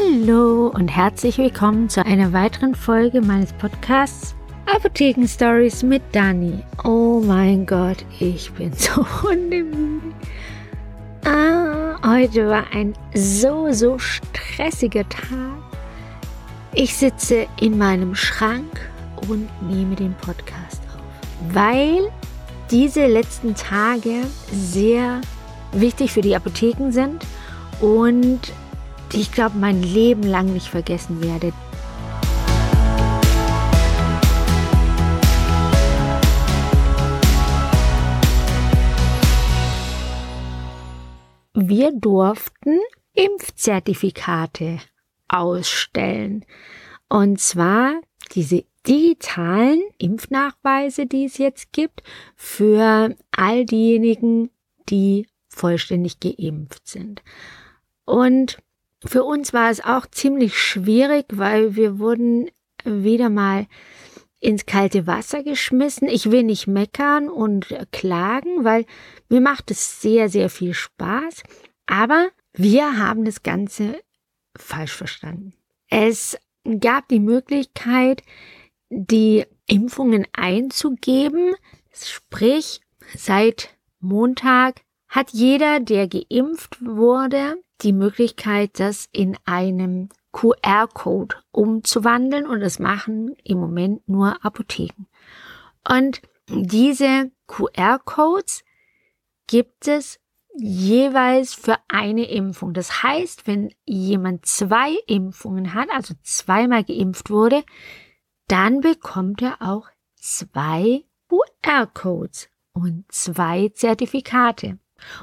Hallo und herzlich willkommen zu einer weiteren Folge meines Podcasts Apotheken Stories mit Dani. Oh mein Gott, ich bin so hundemüde. Ah, heute war ein so, so stressiger Tag. Ich sitze in meinem Schrank und nehme den Podcast auf, weil diese letzten Tage sehr wichtig für die Apotheken sind und die ich glaube mein Leben lang nicht vergessen werde. Wir durften Impfzertifikate ausstellen. Und zwar diese digitalen Impfnachweise, die es jetzt gibt, für all diejenigen, die vollständig geimpft sind. Und für uns war es auch ziemlich schwierig, weil wir wurden wieder mal ins kalte Wasser geschmissen. Ich will nicht meckern und klagen, weil mir macht es sehr, sehr viel Spaß. Aber wir haben das Ganze falsch verstanden. Es gab die Möglichkeit, die Impfungen einzugeben. Sprich, seit Montag hat jeder, der geimpft wurde, die Möglichkeit, das in einem QR-Code umzuwandeln und das machen im Moment nur Apotheken. Und diese QR-Codes gibt es jeweils für eine Impfung. Das heißt, wenn jemand zwei Impfungen hat, also zweimal geimpft wurde, dann bekommt er auch zwei QR-Codes und zwei Zertifikate.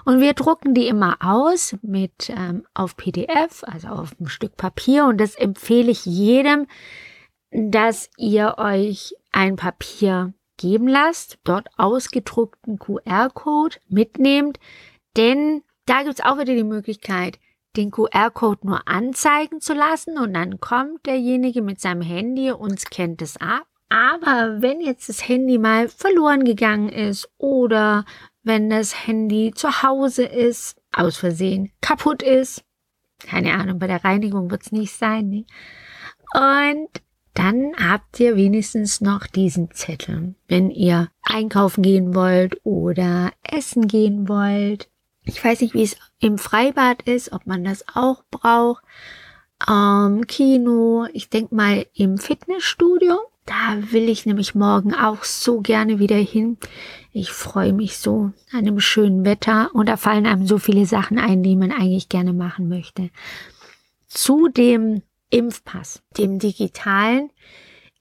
Und wir drucken die immer aus mit ähm, auf PDF, also auf ein Stück Papier. Und das empfehle ich jedem, dass ihr euch ein Papier geben lasst, dort ausgedruckten QR-Code mitnehmt, denn da gibt's auch wieder die Möglichkeit, den QR-Code nur anzeigen zu lassen und dann kommt derjenige mit seinem Handy und scannt es ab. Aber wenn jetzt das Handy mal verloren gegangen ist oder wenn das Handy zu Hause ist, aus Versehen kaputt ist. Keine Ahnung, bei der Reinigung wird es nicht sein. Ne? Und dann habt ihr wenigstens noch diesen Zettel, wenn ihr einkaufen gehen wollt oder essen gehen wollt. Ich weiß nicht, wie es im Freibad ist, ob man das auch braucht. Ähm, Kino, ich denke mal im Fitnessstudio. Da will ich nämlich morgen auch so gerne wieder hin. Ich freue mich so an dem schönen Wetter und da fallen einem so viele Sachen ein, die man eigentlich gerne machen möchte. Zu dem Impfpass, dem digitalen,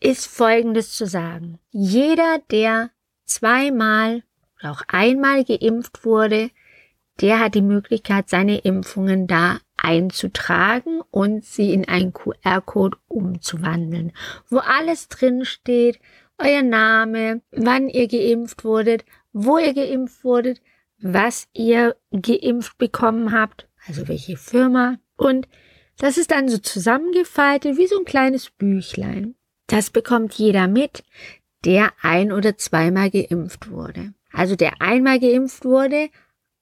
ist Folgendes zu sagen. Jeder, der zweimal oder auch einmal geimpft wurde, der hat die Möglichkeit, seine Impfungen da einzutragen und sie in einen QR-Code umzuwandeln, wo alles drin steht, euer Name, wann ihr geimpft wurdet, wo ihr geimpft wurdet, was ihr geimpft bekommen habt, also welche Firma. Und das ist dann so zusammengefaltet wie so ein kleines Büchlein. Das bekommt jeder mit, der ein oder zweimal geimpft wurde. Also der einmal geimpft wurde,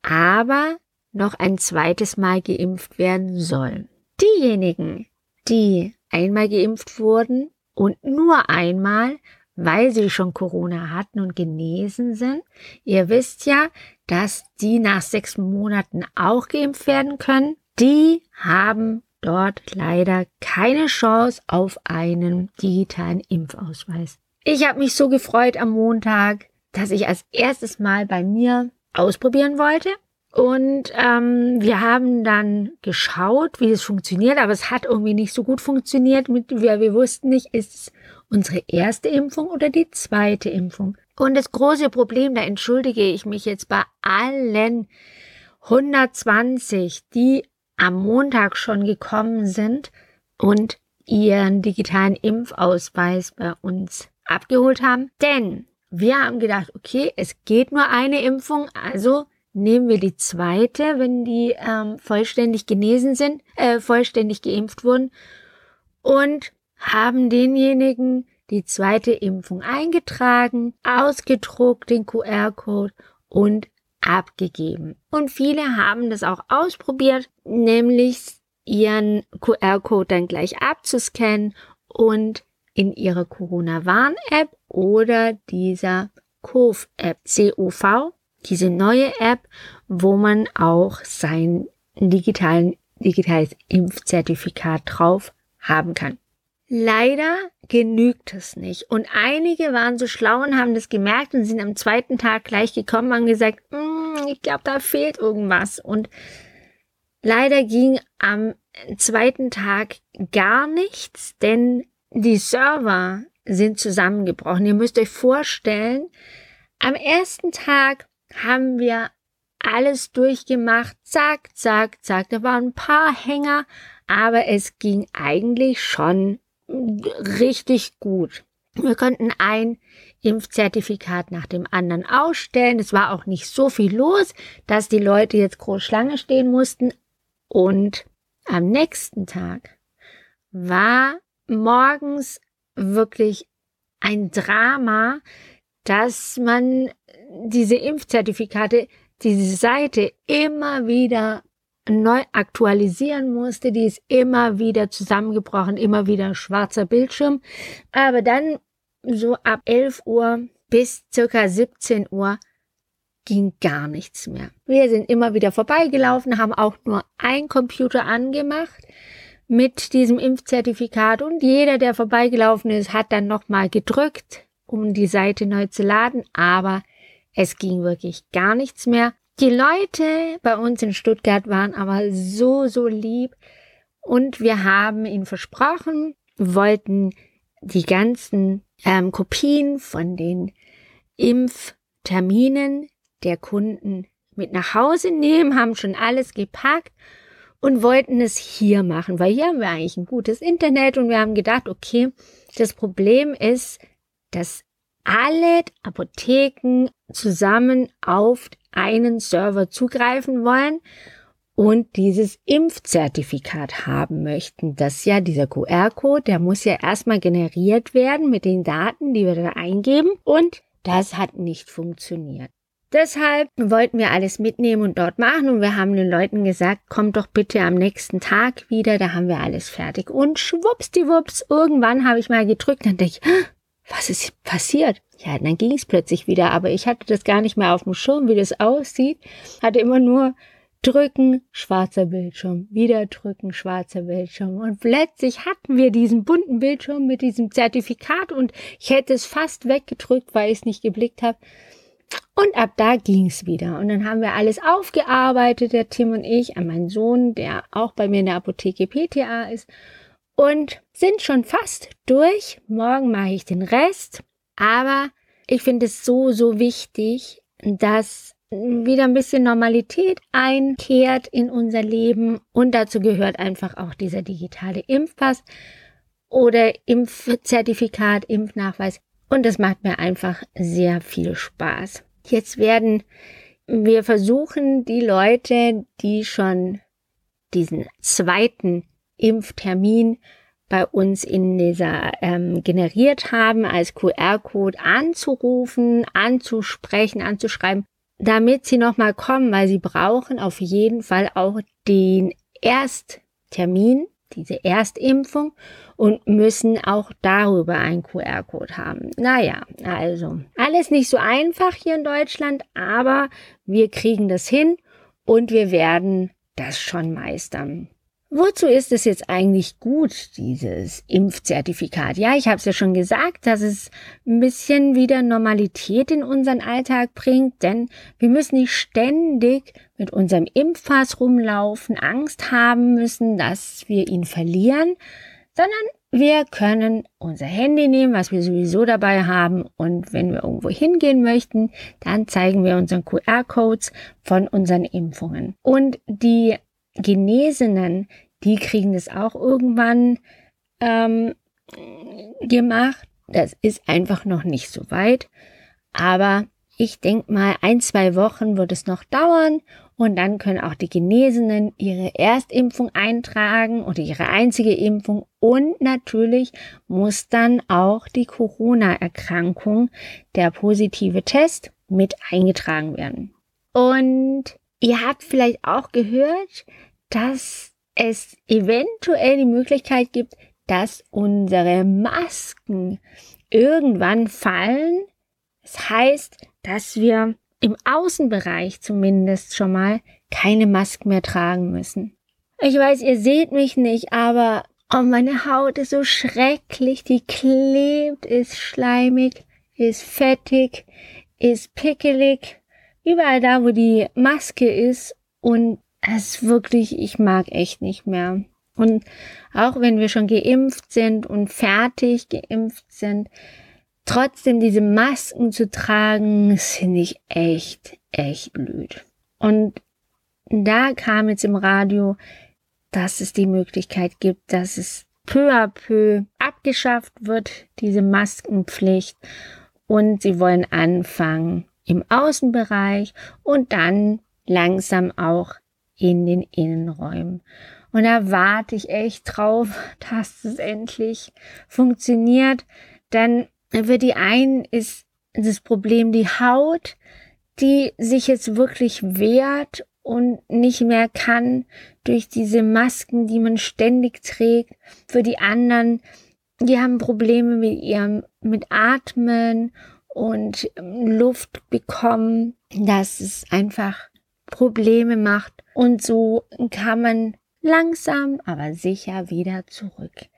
aber noch ein zweites Mal geimpft werden sollen. Diejenigen, die einmal geimpft wurden und nur einmal, weil sie schon Corona hatten und genesen sind, ihr wisst ja, dass die nach sechs Monaten auch geimpft werden können, die haben dort leider keine Chance auf einen digitalen Impfausweis. Ich habe mich so gefreut am Montag, dass ich als erstes Mal bei mir ausprobieren wollte und ähm, wir haben dann geschaut, wie es funktioniert, aber es hat irgendwie nicht so gut funktioniert. Mit, wir, wir wussten nicht, ist es unsere erste Impfung oder die zweite Impfung. Und das große Problem, da entschuldige ich mich jetzt bei allen 120, die am Montag schon gekommen sind und ihren digitalen Impfausweis bei uns abgeholt haben. Denn wir haben gedacht, okay, es geht nur eine Impfung, also nehmen wir die zweite, wenn die ähm, vollständig genesen sind, äh, vollständig geimpft wurden und haben denjenigen die zweite Impfung eingetragen, ausgedruckt, den QR-Code und abgegeben. Und viele haben das auch ausprobiert, nämlich ihren QR-Code dann gleich abzuscannen und in ihre Corona-Warn-App oder dieser COV-App, COV, diese neue App, wo man auch sein digitalen, digitales Impfzertifikat drauf haben kann. Leider genügt es nicht. Und einige waren so schlau und haben das gemerkt und sind am zweiten Tag gleich gekommen und haben gesagt, mm, ich glaube, da fehlt irgendwas. Und leider ging am zweiten Tag gar nichts, denn die Server sind zusammengebrochen. Ihr müsst euch vorstellen, am ersten Tag haben wir alles durchgemacht, zack, zack, zack. Da waren ein paar Hänger, aber es ging eigentlich schon richtig gut. Wir konnten ein Impfzertifikat nach dem anderen ausstellen. Es war auch nicht so viel los, dass die Leute jetzt groß Schlange stehen mussten. Und am nächsten Tag war morgens wirklich ein Drama, dass man diese Impfzertifikate, diese Seite immer wieder neu aktualisieren musste. Die ist immer wieder zusammengebrochen, immer wieder schwarzer Bildschirm. Aber dann so ab 11 Uhr bis circa 17 Uhr ging gar nichts mehr. Wir sind immer wieder vorbeigelaufen, haben auch nur ein Computer angemacht mit diesem Impfzertifikat und jeder, der vorbeigelaufen ist, hat dann nochmal gedrückt, um die Seite neu zu laden, aber es ging wirklich gar nichts mehr. Die Leute bei uns in Stuttgart waren aber so, so lieb und wir haben ihnen versprochen, wollten die ganzen ähm, Kopien von den Impfterminen der Kunden mit nach Hause nehmen, haben schon alles gepackt und wollten es hier machen, weil hier haben wir eigentlich ein gutes Internet und wir haben gedacht, okay, das Problem ist, dass alle Apotheken zusammen auf einen Server zugreifen wollen und dieses Impfzertifikat haben möchten. Das ja, dieser QR-Code, der muss ja erstmal generiert werden mit den Daten, die wir da eingeben und das hat nicht funktioniert. Deshalb wollten wir alles mitnehmen und dort machen und wir haben den Leuten gesagt, kommt doch bitte am nächsten Tag wieder, da haben wir alles fertig. Und schwuppsdiwupps, irgendwann habe ich mal gedrückt, dann denke ich, was ist passiert? Ja, dann ging es plötzlich wieder, aber ich hatte das gar nicht mehr auf dem Schirm, wie das aussieht. Hatte immer nur drücken, schwarzer Bildschirm, wieder drücken, schwarzer Bildschirm. Und plötzlich hatten wir diesen bunten Bildschirm mit diesem Zertifikat und ich hätte es fast weggedrückt, weil ich es nicht geblickt habe. Und ab da ging es wieder. Und dann haben wir alles aufgearbeitet, der Tim und ich, an meinen Sohn, der auch bei mir in der Apotheke PTA ist und sind schon fast durch. Morgen mache ich den Rest. Aber ich finde es so, so wichtig, dass wieder ein bisschen Normalität einkehrt in unser Leben. Und dazu gehört einfach auch dieser digitale Impfpass oder Impfzertifikat, Impfnachweis. Und das macht mir einfach sehr viel Spaß. Jetzt werden wir versuchen, die Leute, die schon diesen zweiten Impftermin bei uns in dieser ähm, generiert haben, als QR-Code anzurufen, anzusprechen, anzuschreiben, damit sie nochmal kommen, weil sie brauchen auf jeden Fall auch den Ersttermin, diese Erstimpfung und müssen auch darüber einen QR-Code haben. Naja, also alles nicht so einfach hier in Deutschland, aber wir kriegen das hin und wir werden das schon meistern. Wozu ist es jetzt eigentlich gut, dieses Impfzertifikat? Ja, ich habe es ja schon gesagt, dass es ein bisschen wieder Normalität in unseren Alltag bringt, denn wir müssen nicht ständig mit unserem Impfpass rumlaufen, Angst haben müssen, dass wir ihn verlieren, sondern wir können unser Handy nehmen, was wir sowieso dabei haben und wenn wir irgendwo hingehen möchten, dann zeigen wir unseren QR-Codes von unseren Impfungen. Und die Genesenen, die kriegen das auch irgendwann ähm, gemacht. Das ist einfach noch nicht so weit. Aber ich denke mal, ein, zwei Wochen wird es noch dauern und dann können auch die Genesenen ihre Erstimpfung eintragen oder ihre einzige Impfung und natürlich muss dann auch die Corona-Erkrankung, der positive Test mit eingetragen werden. Und ihr habt vielleicht auch gehört, dass es eventuell die Möglichkeit gibt, dass unsere Masken irgendwann fallen. Das heißt, dass wir im Außenbereich zumindest schon mal keine Masken mehr tragen müssen. Ich weiß, ihr seht mich nicht, aber oh, meine Haut ist so schrecklich, die klebt, ist schleimig, ist fettig, ist pickelig, überall da, wo die Maske ist und es wirklich, ich mag echt nicht mehr. Und auch wenn wir schon geimpft sind und fertig geimpft sind, trotzdem diese Masken zu tragen, finde ich echt, echt blöd. Und da kam jetzt im Radio, dass es die Möglichkeit gibt, dass es peu à peu abgeschafft wird, diese Maskenpflicht. Und sie wollen anfangen im Außenbereich und dann langsam auch in den Innenräumen. Und da warte ich echt drauf, dass es endlich funktioniert. Denn für die einen ist das Problem die Haut, die sich jetzt wirklich wehrt und nicht mehr kann durch diese Masken, die man ständig trägt. Für die anderen, die haben Probleme mit ihrem, mit Atmen und Luft bekommen, dass es einfach Probleme macht. Und so kann man langsam, aber sicher wieder zurück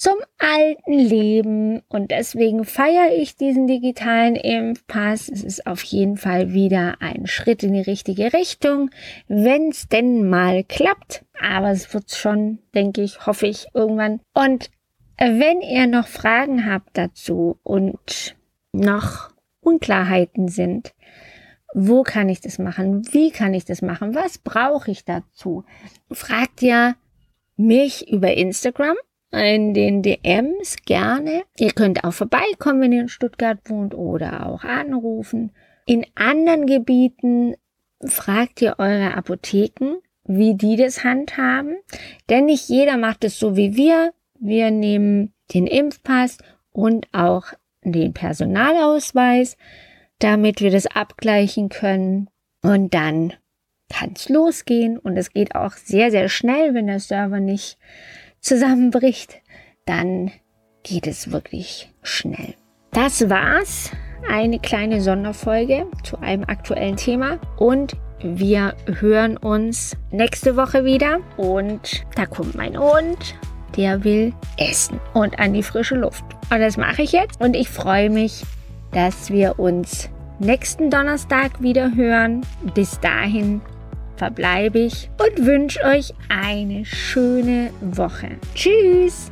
zum alten Leben und deswegen feiere ich diesen digitalen Impfpass. Es ist auf jeden Fall wieder ein Schritt in die richtige Richtung, wenn es denn mal klappt. Aber es wird schon, denke ich, hoffe ich, irgendwann. Und wenn ihr noch Fragen habt dazu und noch Unklarheiten sind, wo kann ich das machen? Wie kann ich das machen? Was brauche ich dazu? Fragt ja mich über Instagram in den DMs gerne. Ihr könnt auch vorbeikommen, wenn ihr in Stuttgart wohnt oder auch anrufen. In anderen Gebieten fragt ihr eure Apotheken, wie die das handhaben. Denn nicht jeder macht es so wie wir. Wir nehmen den Impfpass und auch den Personalausweis damit wir das abgleichen können. Und dann kann es losgehen. Und es geht auch sehr, sehr schnell, wenn der Server nicht zusammenbricht. Dann geht es wirklich schnell. Das war's. Eine kleine Sonderfolge zu einem aktuellen Thema. Und wir hören uns nächste Woche wieder. Und da kommt mein Hund. Der will essen und an die frische Luft. Und das mache ich jetzt. Und ich freue mich dass wir uns nächsten Donnerstag wieder hören. Bis dahin verbleibe ich und wünsche euch eine schöne Woche. Tschüss!